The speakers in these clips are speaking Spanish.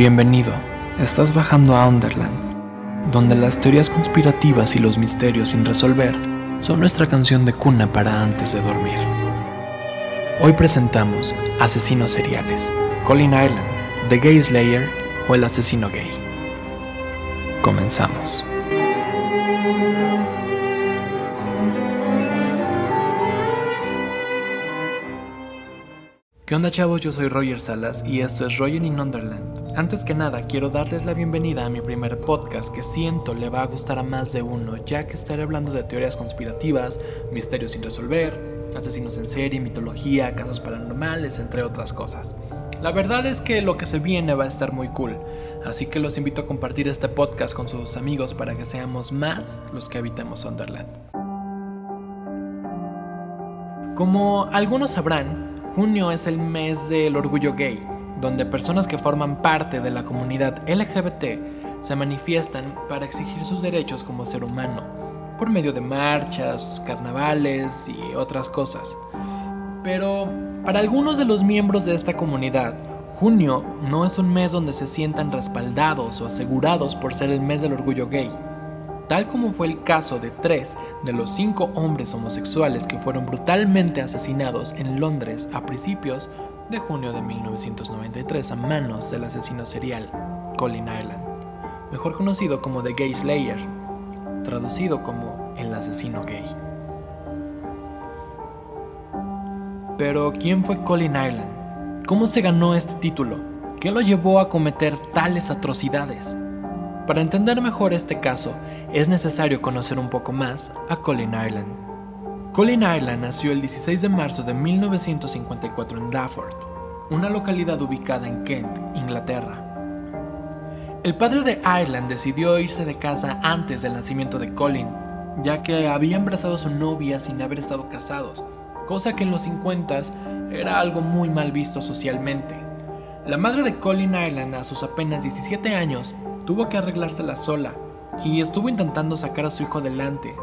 Bienvenido, estás bajando a Underland, donde las teorías conspirativas y los misterios sin resolver son nuestra canción de cuna para antes de dormir. Hoy presentamos Asesinos Seriales, Colin Island, The Gay Slayer o El Asesino Gay. Comenzamos. ¿Qué onda chavos? Yo soy Roger Salas y esto es Roger in Underland. Antes que nada, quiero darles la bienvenida a mi primer podcast que siento le va a gustar a más de uno, ya que estaré hablando de teorías conspirativas, misterios sin resolver, asesinos en serie, mitología, casos paranormales, entre otras cosas. La verdad es que lo que se viene va a estar muy cool, así que los invito a compartir este podcast con sus amigos para que seamos más los que habitemos Underland. Como algunos sabrán, Junio es el mes del orgullo gay, donde personas que forman parte de la comunidad LGBT se manifiestan para exigir sus derechos como ser humano, por medio de marchas, carnavales y otras cosas. Pero para algunos de los miembros de esta comunidad, junio no es un mes donde se sientan respaldados o asegurados por ser el mes del orgullo gay tal como fue el caso de tres de los cinco hombres homosexuales que fueron brutalmente asesinados en Londres a principios de junio de 1993 a manos del asesino serial Colin Ireland, mejor conocido como The Gay Slayer, traducido como el asesino gay. Pero, ¿quién fue Colin Ireland? ¿Cómo se ganó este título? ¿Qué lo llevó a cometer tales atrocidades? Para entender mejor este caso, es necesario conocer un poco más a Colin Ireland. Colin Ireland nació el 16 de marzo de 1954 en Dafford, una localidad ubicada en Kent, Inglaterra. El padre de Ireland decidió irse de casa antes del nacimiento de Colin, ya que había embarazado a su novia sin haber estado casados, cosa que en los 50 era algo muy mal visto socialmente. La madre de Colin Ireland a sus apenas 17 años tuvo que arreglársela sola y estuvo intentando sacar a su hijo adelante,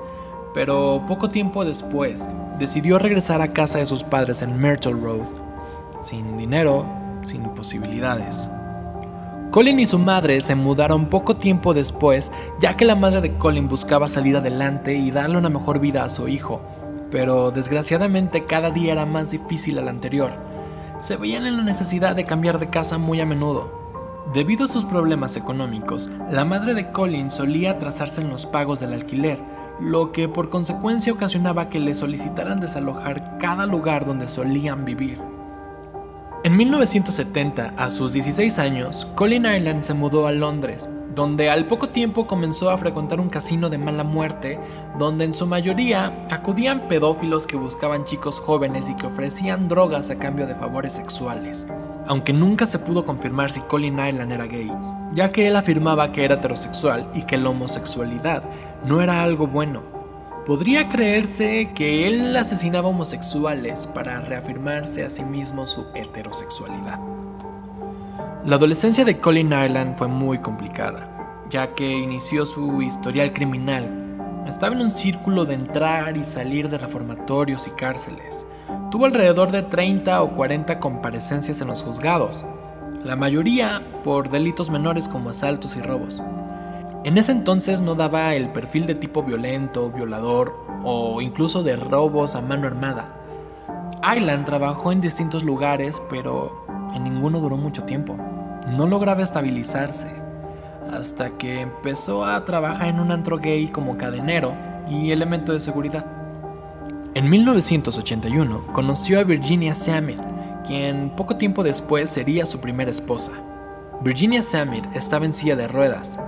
pero poco tiempo después decidió regresar a casa de sus padres en Myrtle Road, sin dinero, sin posibilidades. Colin y su madre se mudaron poco tiempo después, ya que la madre de Colin buscaba salir adelante y darle una mejor vida a su hijo, pero desgraciadamente cada día era más difícil al anterior. Se veían en la necesidad de cambiar de casa muy a menudo. Debido a sus problemas económicos, la madre de Colin solía atrasarse en los pagos del alquiler, lo que por consecuencia ocasionaba que le solicitaran desalojar cada lugar donde solían vivir. En 1970, a sus 16 años, Colin Island se mudó a Londres, donde al poco tiempo comenzó a frecuentar un casino de mala muerte, donde en su mayoría acudían pedófilos que buscaban chicos jóvenes y que ofrecían drogas a cambio de favores sexuales, aunque nunca se pudo confirmar si Colin Island era gay, ya que él afirmaba que era heterosexual y que la homosexualidad no era algo bueno. Podría creerse que él asesinaba homosexuales para reafirmarse a sí mismo su heterosexualidad. La adolescencia de Colin Island fue muy complicada, ya que inició su historial criminal. Estaba en un círculo de entrar y salir de reformatorios y cárceles. Tuvo alrededor de 30 o 40 comparecencias en los juzgados, la mayoría por delitos menores como asaltos y robos. En ese entonces no daba el perfil de tipo violento, violador o incluso de robos a mano armada. Island trabajó en distintos lugares, pero en ninguno duró mucho tiempo no lograba estabilizarse, hasta que empezó a trabajar en un antro gay como cadenero y elemento de seguridad. En 1981 conoció a Virginia Sammet, quien poco tiempo después sería su primera esposa. Virginia Sammet estaba en silla de ruedas.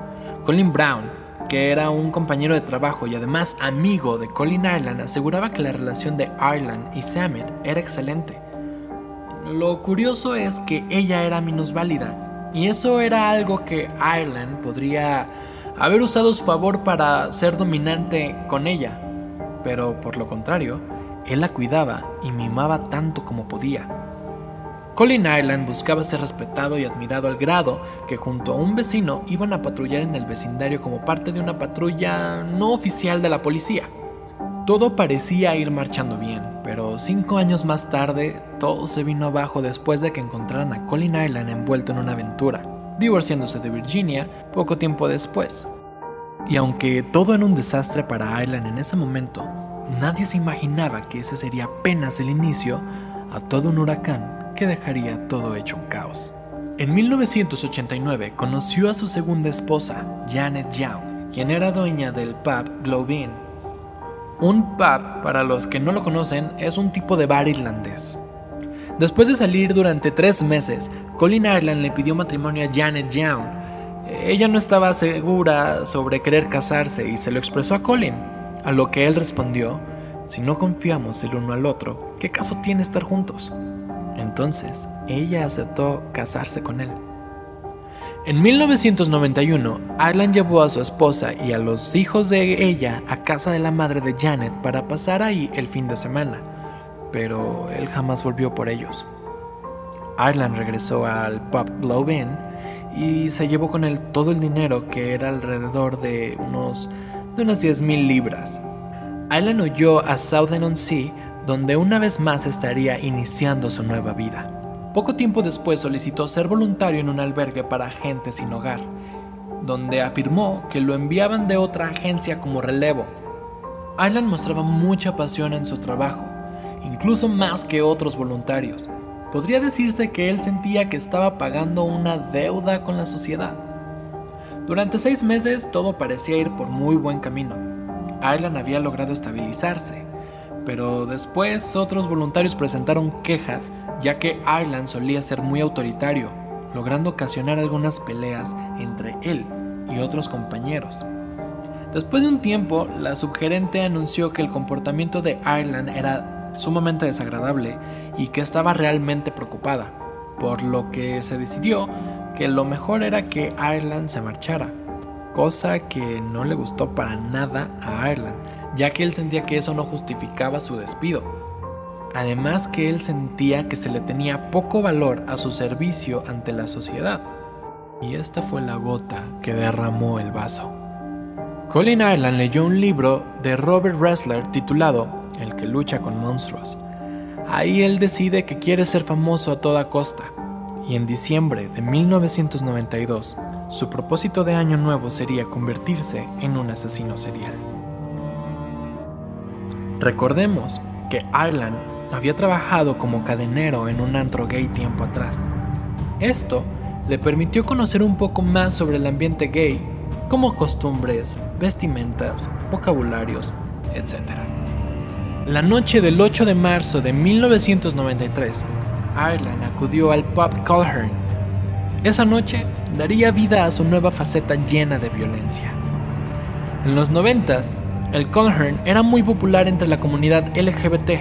Colin Brown, que era un compañero de trabajo y además amigo de Colin Ireland, aseguraba que la relación de Ireland y Sammet era excelente. Lo curioso es que ella era minusválida y eso era algo que Ireland podría haber usado a su favor para ser dominante con ella. Pero por lo contrario, él la cuidaba y mimaba tanto como podía. Colin Ireland buscaba ser respetado y admirado al grado que junto a un vecino iban a patrullar en el vecindario como parte de una patrulla no oficial de la policía. Todo parecía ir marchando bien, pero cinco años más tarde todo se vino abajo después de que encontraran a Colin Island envuelto en una aventura. divorciándose de Virginia poco tiempo después. Y aunque todo era un desastre para Ireland en ese momento, nadie se imaginaba que ese sería apenas el inicio a todo un huracán que dejaría todo hecho un caos. En 1989 conoció a su segunda esposa, Janet Young, quien era dueña del pub Globe Inn. Un pub, para los que no lo conocen, es un tipo de bar irlandés. Después de salir durante tres meses, Colin Ireland le pidió matrimonio a Janet Young. Ella no estaba segura sobre querer casarse y se lo expresó a Colin, a lo que él respondió, si no confiamos el uno al otro, ¿qué caso tiene estar juntos? Entonces, ella aceptó casarse con él. En 1991, Ireland llevó a su esposa y a los hijos de ella a casa de la madre de Janet para pasar ahí el fin de semana, pero él jamás volvió por ellos. Ireland regresó al pub Globe Inn y se llevó con él todo el dinero que era alrededor de unos de unas 10.000 libras. Ireland huyó a Southend-on-Sea donde una vez más estaría iniciando su nueva vida. Poco tiempo después solicitó ser voluntario en un albergue para gente sin hogar, donde afirmó que lo enviaban de otra agencia como relevo. Ireland mostraba mucha pasión en su trabajo, incluso más que otros voluntarios. Podría decirse que él sentía que estaba pagando una deuda con la sociedad. Durante seis meses todo parecía ir por muy buen camino. Ireland había logrado estabilizarse, pero después otros voluntarios presentaron quejas ya que Ireland solía ser muy autoritario, logrando ocasionar algunas peleas entre él y otros compañeros. Después de un tiempo, la subgerente anunció que el comportamiento de Ireland era sumamente desagradable y que estaba realmente preocupada, por lo que se decidió que lo mejor era que Ireland se marchara, cosa que no le gustó para nada a Ireland, ya que él sentía que eso no justificaba su despido. Además que él sentía que se le tenía poco valor a su servicio ante la sociedad. Y esta fue la gota que derramó el vaso. Colin Ireland leyó un libro de Robert Ressler titulado El que lucha con monstruos. Ahí él decide que quiere ser famoso a toda costa. Y en diciembre de 1992, su propósito de año nuevo sería convertirse en un asesino serial. Recordemos que Ireland había trabajado como cadenero en un antro gay tiempo atrás. Esto le permitió conocer un poco más sobre el ambiente gay, como costumbres, vestimentas, vocabularios, etc. La noche del 8 de marzo de 1993, Ireland acudió al pub Colhern. Esa noche daría vida a su nueva faceta llena de violencia. En los 90 el Colhern era muy popular entre la comunidad LGBT,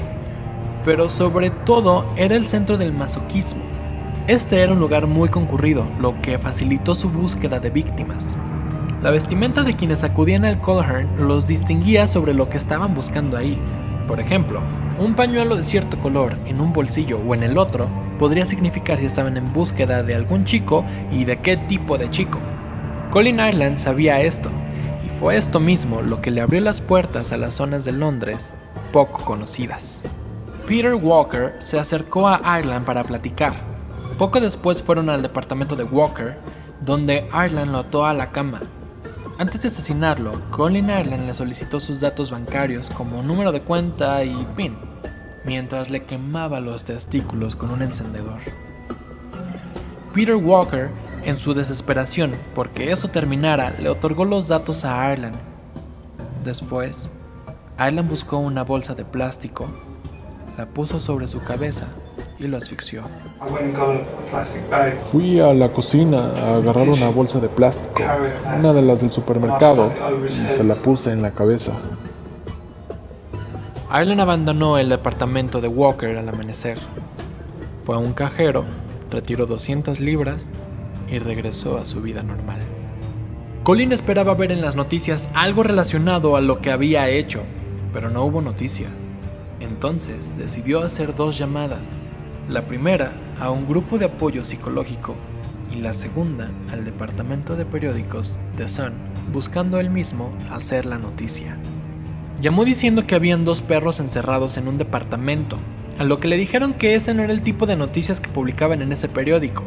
pero sobre todo era el centro del masoquismo. Este era un lugar muy concurrido, lo que facilitó su búsqueda de víctimas. La vestimenta de quienes acudían al Colhern los distinguía sobre lo que estaban buscando ahí. Por ejemplo, un pañuelo de cierto color en un bolsillo o en el otro podría significar si estaban en búsqueda de algún chico y de qué tipo de chico. Colin Ireland sabía esto fue esto mismo lo que le abrió las puertas a las zonas de Londres poco conocidas. Peter Walker se acercó a Ireland para platicar. Poco después fueron al departamento de Walker, donde Ireland lo ató a la cama. Antes de asesinarlo, Colin Ireland le solicitó sus datos bancarios como número de cuenta y PIN, mientras le quemaba los testículos con un encendedor. Peter Walker en su desesperación, porque eso terminara, le otorgó los datos a Ireland. Después, Ireland buscó una bolsa de plástico, la puso sobre su cabeza y lo asfixió. Fui a la cocina a agarrar una bolsa de plástico, una de las del supermercado, y se la puse en la cabeza. Ireland abandonó el departamento de Walker al amanecer. Fue a un cajero, retiró 200 libras y regresó a su vida normal. Colin esperaba ver en las noticias algo relacionado a lo que había hecho, pero no hubo noticia. Entonces decidió hacer dos llamadas, la primera a un grupo de apoyo psicológico y la segunda al departamento de periódicos The Sun, buscando él mismo hacer la noticia. Llamó diciendo que habían dos perros encerrados en un departamento, a lo que le dijeron que ese no era el tipo de noticias que publicaban en ese periódico,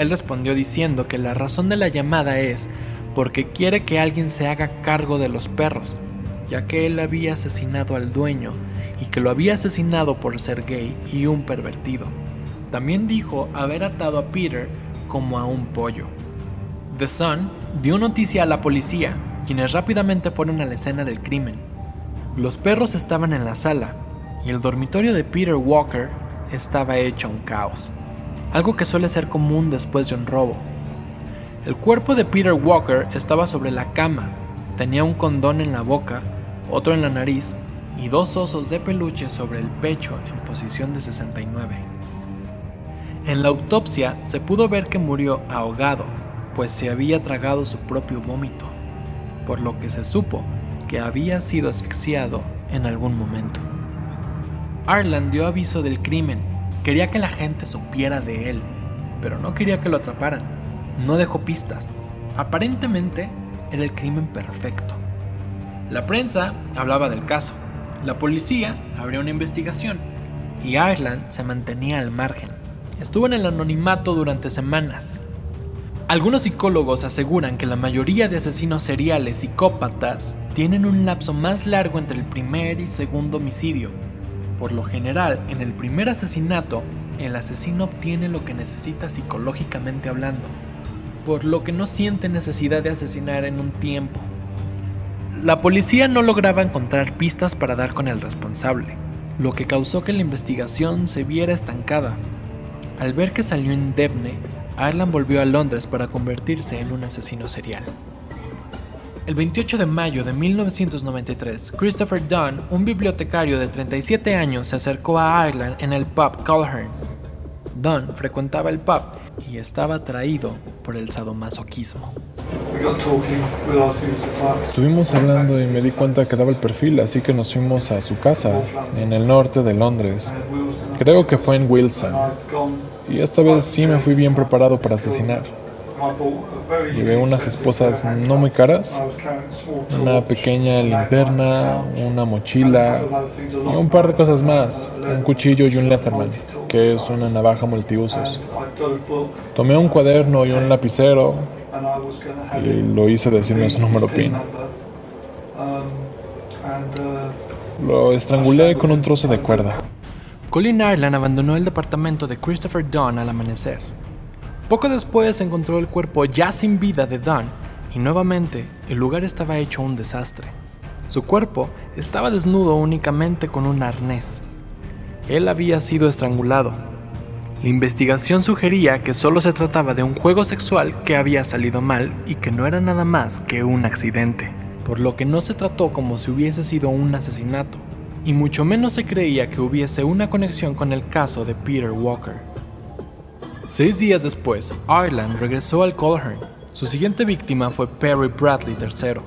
Él respondió diciendo que la razón de la llamada es porque quiere que alguien se haga cargo de los perros, ya que él había asesinado al dueño y que lo había asesinado por ser gay y un pervertido. También dijo haber atado a Peter como a un pollo. The Sun dio noticia a la policía, quienes rápidamente fueron a la escena del crimen. Los perros estaban en la sala y el dormitorio de Peter Walker estaba hecho un caos, algo que suele ser común después de un robo. El cuerpo de Peter Walker estaba sobre la cama, tenía un condón en la boca, otro en la nariz y dos osos de peluche sobre el pecho en posición de 69. En la autopsia se pudo ver que murió ahogado, pues se había tragado su propio vómito, por lo que se supo que había sido asfixiado en algún momento. Arland dio aviso del crimen, quería que la gente supiera de él, pero no quería que lo atraparan. No dejó pistas. Aparentemente era el crimen perfecto. La prensa hablaba del caso, la policía abrió una investigación y Ireland se mantenía al margen. Estuvo en el anonimato durante semanas. Algunos psicólogos aseguran que la mayoría de asesinos seriales psicópatas tienen un lapso más largo entre el primer y segundo homicidio. Por lo general, en el primer asesinato, el asesino obtiene lo que necesita psicológicamente hablando, por lo que no siente necesidad de asesinar en un tiempo. La policía no lograba encontrar pistas para dar con el responsable, lo que causó que la investigación se viera estancada. Al ver que salió indemne, Ireland volvió a Londres para convertirse en un asesino serial. El 28 de mayo de 1993, Christopher Dunn, un bibliotecario de 37 años, se acercó a Ireland en el pub Culhern. Dunn frecuentaba el pub y estaba atraído por el sadomasoquismo. Estuvimos hablando y me di cuenta que daba el perfil, así que nos fuimos a su casa, en el norte de Londres. Creo que fue en Wilson. Y esta vez sí me fui bien preparado para asesinar. Llevé unas esposas no muy caras, una pequeña linterna, una mochila y un par de cosas más, un cuchillo y un Leatherman, que es una navaja multiusos. Tomé un cuaderno y un lapicero y lo hice decirme su número PIN. Lo estrangulé con un trozo de cuerda. Colin Ireland abandonó el departamento de Christopher Dunn al amanecer. Poco después encontró el cuerpo ya sin vida de Dunn y nuevamente el lugar estaba hecho un desastre. Su cuerpo estaba desnudo únicamente con un arnés. Él había sido estrangulado. La investigación sugería que solo se trataba de un juego sexual que había salido mal y que no era nada más que un accidente, por lo que no se trató como si hubiese sido un asesinato, y mucho menos se creía que hubiese una conexión con el caso de Peter Walker. Seis días después, Ireland regresó al Colhern. Su siguiente víctima fue Perry Bradley III,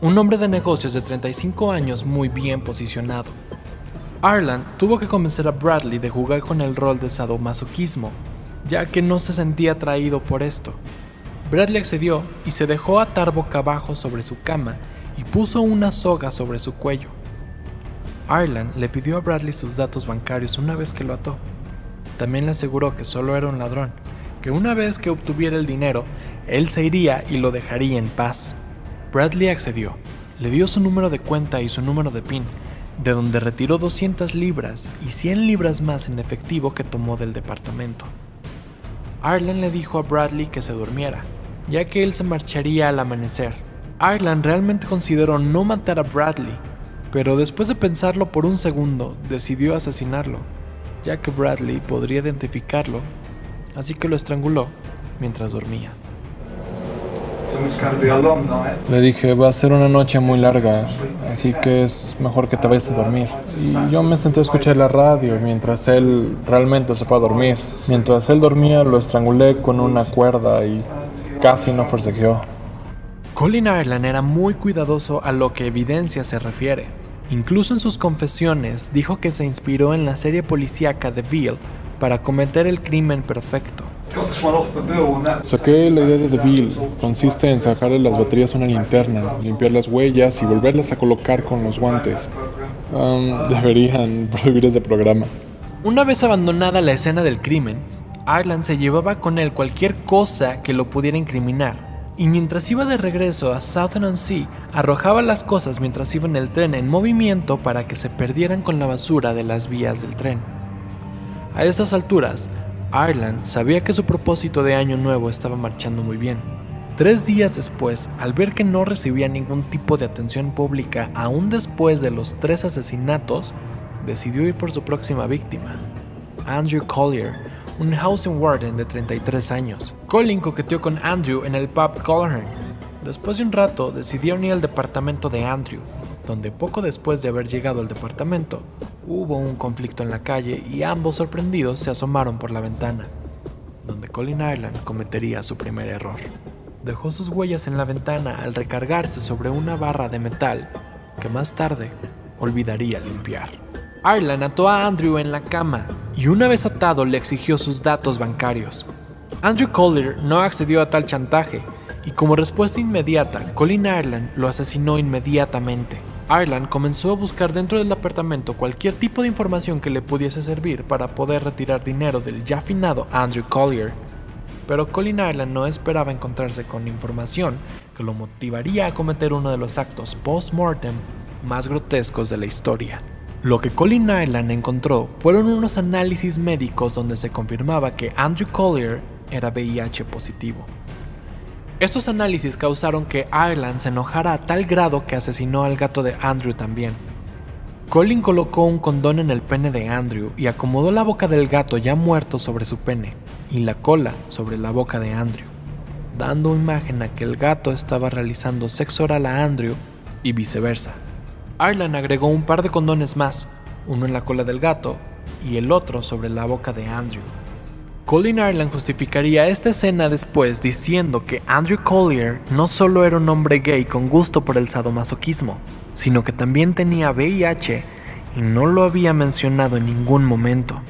un hombre de negocios de 35 años muy bien posicionado. Ireland tuvo que convencer a Bradley de jugar con el rol de sadomasoquismo, ya que no se sentía atraído por esto. Bradley accedió y se dejó atar boca abajo sobre su cama y puso una soga sobre su cuello. Ireland le pidió a Bradley sus datos bancarios una vez que lo ató. También le aseguró que solo era un ladrón, que una vez que obtuviera el dinero, él se iría y lo dejaría en paz. Bradley accedió, le dio su número de cuenta y su número de PIN, de donde retiró 200 libras y 100 libras más en efectivo que tomó del departamento. Ireland le dijo a Bradley que se durmiera, ya que él se marcharía al amanecer. Ireland realmente consideró no matar a Bradley, pero después de pensarlo por un segundo, decidió asesinarlo, ya que Bradley podría identificarlo, así que lo estranguló mientras dormía. Le dije, va a ser una noche muy larga, así que es mejor que te vayas a dormir. Y yo me senté a escuchar la radio mientras él realmente se fue a dormir. Mientras él dormía, lo estrangulé con una cuerda y casi no forcejeó. Colin Ireland era muy cuidadoso a lo que evidencia se refiere. Incluso en sus confesiones dijo que se inspiró en la serie policíaca The Veil para cometer el crimen perfecto. Saqué la idea de DeVille. Consiste en sacarle las baterías a una linterna, limpiar las huellas y volverlas a colocar con los guantes. Um, deberían prohibir ese programa. Una vez abandonada la escena del crimen, Ireland se llevaba con él cualquier cosa que lo pudiera incriminar, y mientras iba de regreso a Southern-on-Sea, arrojaba las cosas mientras iba en el tren en movimiento para que se perdieran con la basura de las vías del tren. A estas alturas, Ireland sabía que su propósito de año nuevo estaba marchando muy bien. Tres días después, al ver que no recibía ningún tipo de atención pública aún después de los tres asesinatos, decidió ir por su próxima víctima, Andrew Collier, un housing warden de 33 años. Colin coqueteó con Andrew en el pub Colhern. Después de un rato, decidieron ir al departamento de Andrew, donde poco después de haber llegado al departamento, hubo un conflicto en la calle y ambos sorprendidos se asomaron por la ventana, donde Colin Ireland cometería su primer error. Dejó sus huellas en la ventana al recargarse sobre una barra de metal que más tarde olvidaría limpiar. Ireland ató a Andrew en la cama y una vez atado le exigió sus datos bancarios. Andrew Collier no accedió a tal chantaje y como respuesta inmediata, Colin Ireland lo asesinó inmediatamente. Ireland comenzó a buscar dentro del apartamento cualquier tipo de información que le pudiese servir para poder retirar dinero del ya finado Andrew Collier. Pero Colin Ireland no esperaba encontrarse con información que lo motivaría a cometer uno de los actos post-mortem más grotescos de la historia. Lo que Colin Ireland encontró fueron unos análisis médicos donde se confirmaba que Andrew Collier era VIH positivo. Estos análisis causaron que Ireland se enojara a tal grado que asesinó al gato de Andrew también. Colin colocó un condón en el pene de Andrew y acomodó la boca del gato ya muerto sobre su pene y la cola sobre la boca de Andrew, dando imagen a que el gato estaba realizando sexo oral a Andrew y viceversa. Ireland agregó un par de condones más, uno en la cola del gato y el otro sobre la boca de Andrew. Colin Ireland justificaría esta escena después diciendo que Andrew Collier no solo era un hombre gay con gusto por el sadomasoquismo, sino que también tenía VIH y no lo había mencionado en ningún momento.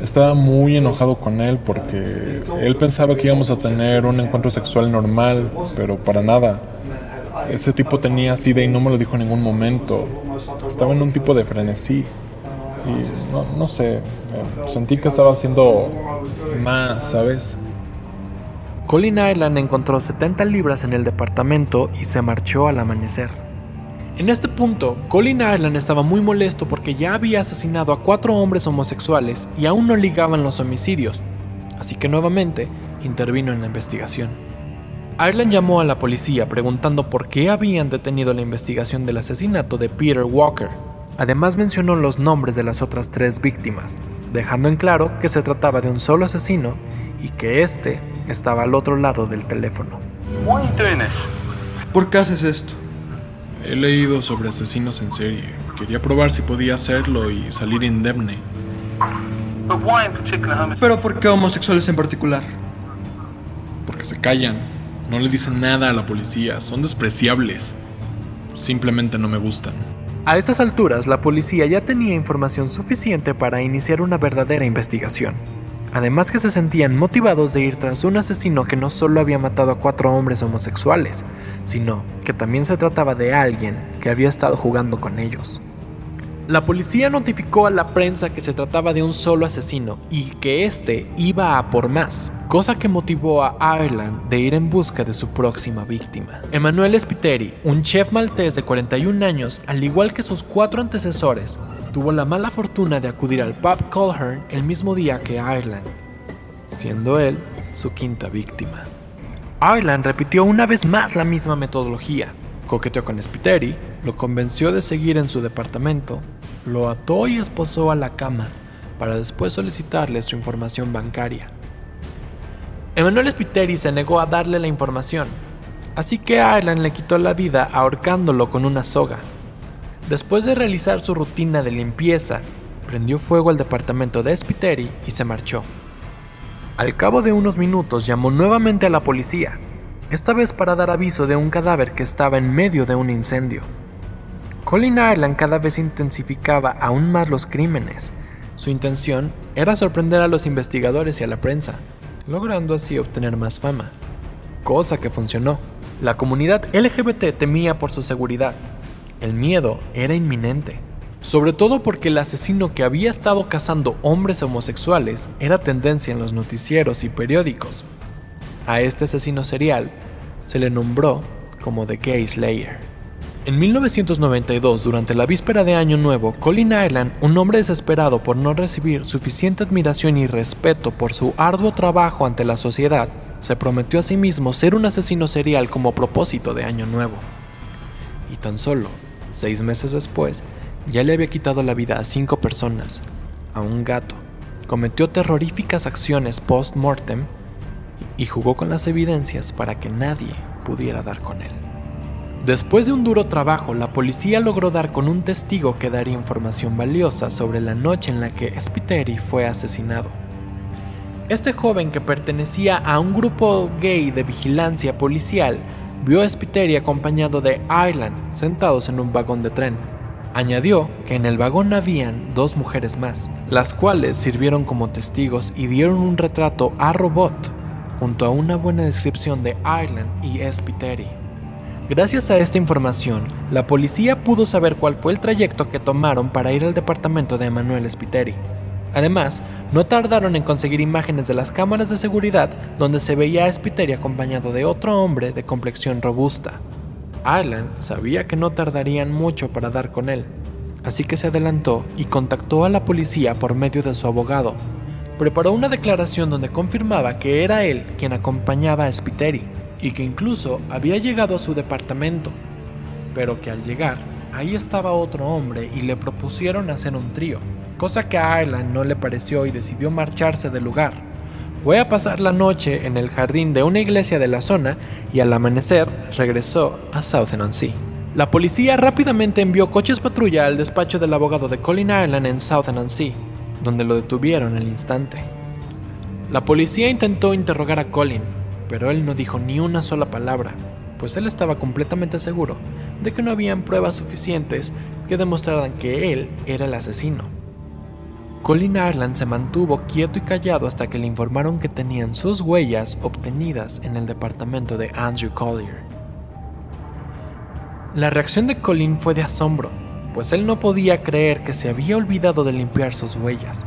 Estaba muy enojado con él porque él pensaba que íbamos a tener un encuentro sexual normal, pero para nada. Ese tipo tenía SIDA y no me lo dijo en ningún momento. Estaba en un tipo de frenesí. Y no, no sé, sentí que estaba haciendo más, ¿sabes? Colin Ireland encontró 70 libras en el departamento y se marchó al amanecer. En este punto, Colin Ireland estaba muy molesto porque ya había asesinado a cuatro hombres homosexuales y aún no ligaban los homicidios, así que nuevamente intervino en la investigación. Ireland llamó a la policía preguntando por qué habían detenido la investigación del asesinato de Peter Walker. Además mencionó los nombres de las otras tres víctimas, dejando en claro que se trataba de un solo asesino y que este estaba al otro lado del teléfono. ¿Por qué haces esto? He leído sobre asesinos en serie. Quería probar si podía hacerlo y salir indemne. ¿Pero por qué homosexuales en particular? Porque se callan. No le dicen nada a la policía. Son despreciables. Simplemente no me gustan. A estas alturas, la policía ya tenía información suficiente para iniciar una verdadera investigación. Además que se sentían motivados de ir tras un asesino que no solo había matado a cuatro hombres homosexuales, sino que también se trataba de alguien que había estado jugando con ellos. La policía notificó a la prensa que se trataba de un solo asesino y que éste iba a por más, cosa que motivó a Ireland de ir en busca de su próxima víctima. Emanuele Spiteri, un chef maltés de 41 años, al igual que sus cuatro antecesores, tuvo la mala fortuna de acudir al pub Colhern el mismo día que Ireland, siendo él su quinta víctima. Ireland repitió una vez más la misma metodología. Coqueteó con Spiteri, lo convenció de seguir en su departamento, lo ató y esposó a la cama para después solicitarle su información bancaria. Emanuel Spiteri se negó a darle la información, así que Ireland le quitó la vida ahorcándolo con una soga. Después de realizar su rutina de limpieza, prendió fuego al departamento de Spiteri y se marchó. Al cabo de unos minutos llamó nuevamente a la policía, esta vez para dar aviso de un cadáver que estaba en medio de un incendio. Colin Ireland cada vez intensificaba aún más los crímenes. Su intención era sorprender a los investigadores y a la prensa, logrando así obtener más fama. Cosa que funcionó. La comunidad LGBT temía por su seguridad. El miedo era inminente. sobre todo porque el asesino que había estado cazando hombres homosexuales era tendencia en los noticieros y periódicos. A este asesino serial se le nombró como The Gay Slayer. En 1992, durante la víspera de Año Nuevo, Colin Ireland, un hombre desesperado por no recibir suficiente admiración y respeto por su arduo trabajo ante la sociedad, se prometió a sí mismo ser un asesino serial como propósito de Año Nuevo. Y tan solo, seis meses después, ya le había quitado la vida a cinco personas, a un gato, cometió terroríficas acciones post-mortem y jugó con las evidencias para que nadie pudiera dar con él. Después de un duro trabajo, la policía logró dar con un testigo que daría información valiosa sobre la noche en la que Spiteri fue asesinado. Este joven que pertenecía a un grupo gay de vigilancia policial vio a Spiteri acompañado de Ireland sentados en un vagón de tren. Añadió que en el vagón habían dos mujeres más, las cuales sirvieron como testigos y dieron un retrato a robot junto a una buena descripción de Ireland y Spiteri. Gracias a esta información, la policía pudo saber cuál fue el trayecto que tomaron para ir al departamento de Emanuel Spiteri. Además, no tardaron en conseguir imágenes de las cámaras de seguridad donde se veía a Spiteri acompañado de otro hombre de complexión robusta. Alan sabía que no tardarían mucho para dar con él, así que se adelantó y contactó a la policía por medio de su abogado. Preparó una declaración donde confirmaba que era él quien acompañaba a Spiteri y que incluso había llegado a su departamento, pero que al llegar ahí estaba otro hombre y le propusieron hacer un trío, cosa que a Ireland no le pareció y decidió marcharse del lugar. Fue a pasar la noche en el jardín de una iglesia de la zona y al amanecer regresó a Southend-on-Sea. La policía rápidamente envió coches patrulla al despacho del abogado de Colin Ireland en Southend-on-Sea, donde lo detuvieron al instante. La policía intentó interrogar a Colin, pero él no dijo ni una sola palabra, pues él estaba completamente seguro de que no habían pruebas suficientes que demostraran que él era el asesino. Colin Ireland se mantuvo quieto y callado hasta que le informaron que tenían sus huellas obtenidas en el departamento de Andrew Collier. La reacción de Colin fue de asombro, pues él no podía creer que se había olvidado de limpiar sus huellas.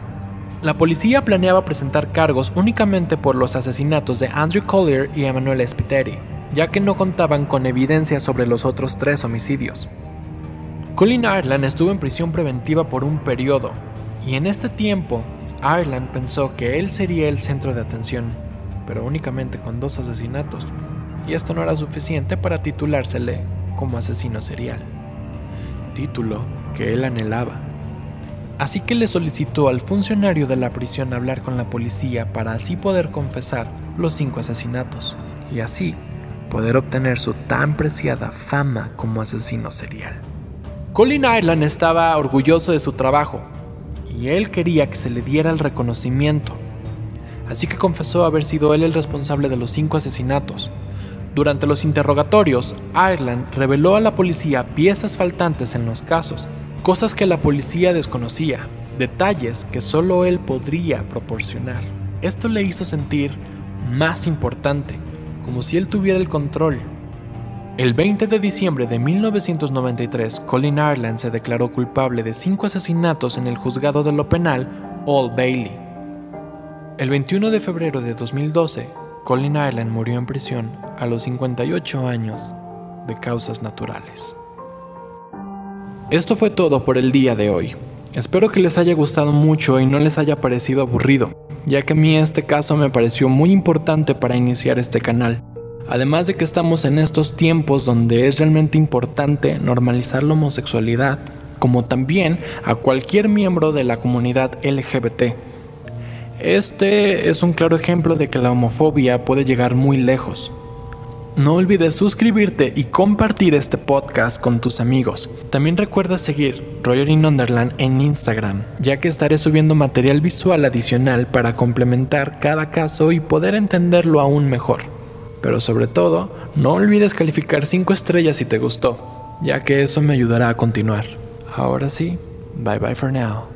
La policía planeaba presentar cargos únicamente por los asesinatos de Andrew Collier y Emmanuel Spiteri, ya que no contaban con evidencia sobre los otros tres homicidios. Colin Ireland estuvo en prisión preventiva por un periodo, y en este tiempo, Ireland pensó que él sería el centro de atención, pero únicamente con dos asesinatos, y esto no era suficiente para titulársele como asesino serial, título que él anhelaba así que le solicitó al funcionario de la prisión hablar con la policía para así poder confesar los cinco asesinatos y así poder obtener su tan preciada fama como asesino serial. Colin Ireland estaba orgulloso de su trabajo y él quería que se le diera el reconocimiento, así que confesó haber sido él el responsable de los cinco asesinatos. Durante los interrogatorios, Ireland reveló a la policía piezas faltantes en los casos cosas que la policía desconocía, detalles que solo él podría proporcionar. Esto le hizo sentir más importante, como si él tuviera el control. El 20 de diciembre de 1993, Colin Ireland se declaró culpable de cinco asesinatos en el juzgado de lo penal Old Bailey. El 21 de febrero de 2012, Colin Ireland murió en prisión a los 58 años de causas naturales. Esto fue todo por el día de hoy. Espero que les haya gustado mucho y no les haya parecido aburrido, ya que a mí este caso me pareció muy importante para iniciar este canal. Además de que estamos en estos tiempos donde es realmente importante normalizar la homosexualidad, como también a cualquier miembro de la comunidad LGBT. Este es un claro ejemplo de que la homofobia puede llegar muy lejos. No olvides suscribirte y compartir este podcast con tus amigos. También recuerda seguir Roger in Underland en Instagram, ya que estaré subiendo material visual adicional para complementar cada caso y poder entenderlo aún mejor. Pero sobre todo, no olvides calificar 5 estrellas si te gustó, ya que eso me ayudará a continuar. Ahora sí, bye bye for now.